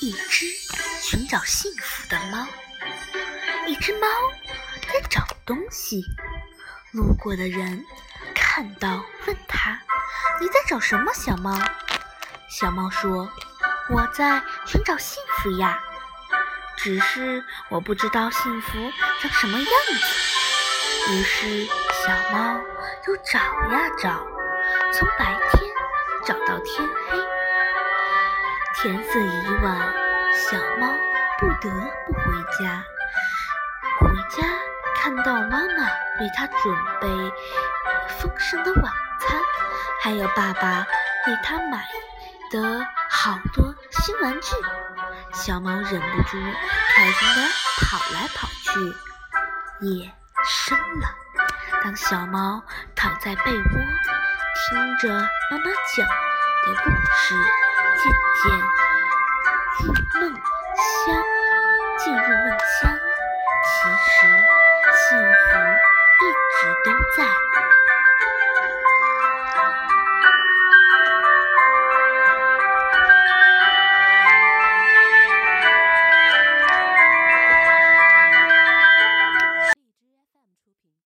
一只寻找幸福的猫。一只猫在找东西，路过的人看到，问他：“你在找什么，小猫？”小猫说：“我在寻找幸福呀，只是我不知道幸福长什么样子。”于是小猫就找呀找，从白天找到天黑。天色已晚，小猫不得不回家。回家看到妈妈为它准备丰盛的晚餐，还有爸爸为它买的好多新玩具，小猫忍不住开心地跑来跑去。夜深了，当小猫躺在被窝，听着妈妈讲的故事，渐渐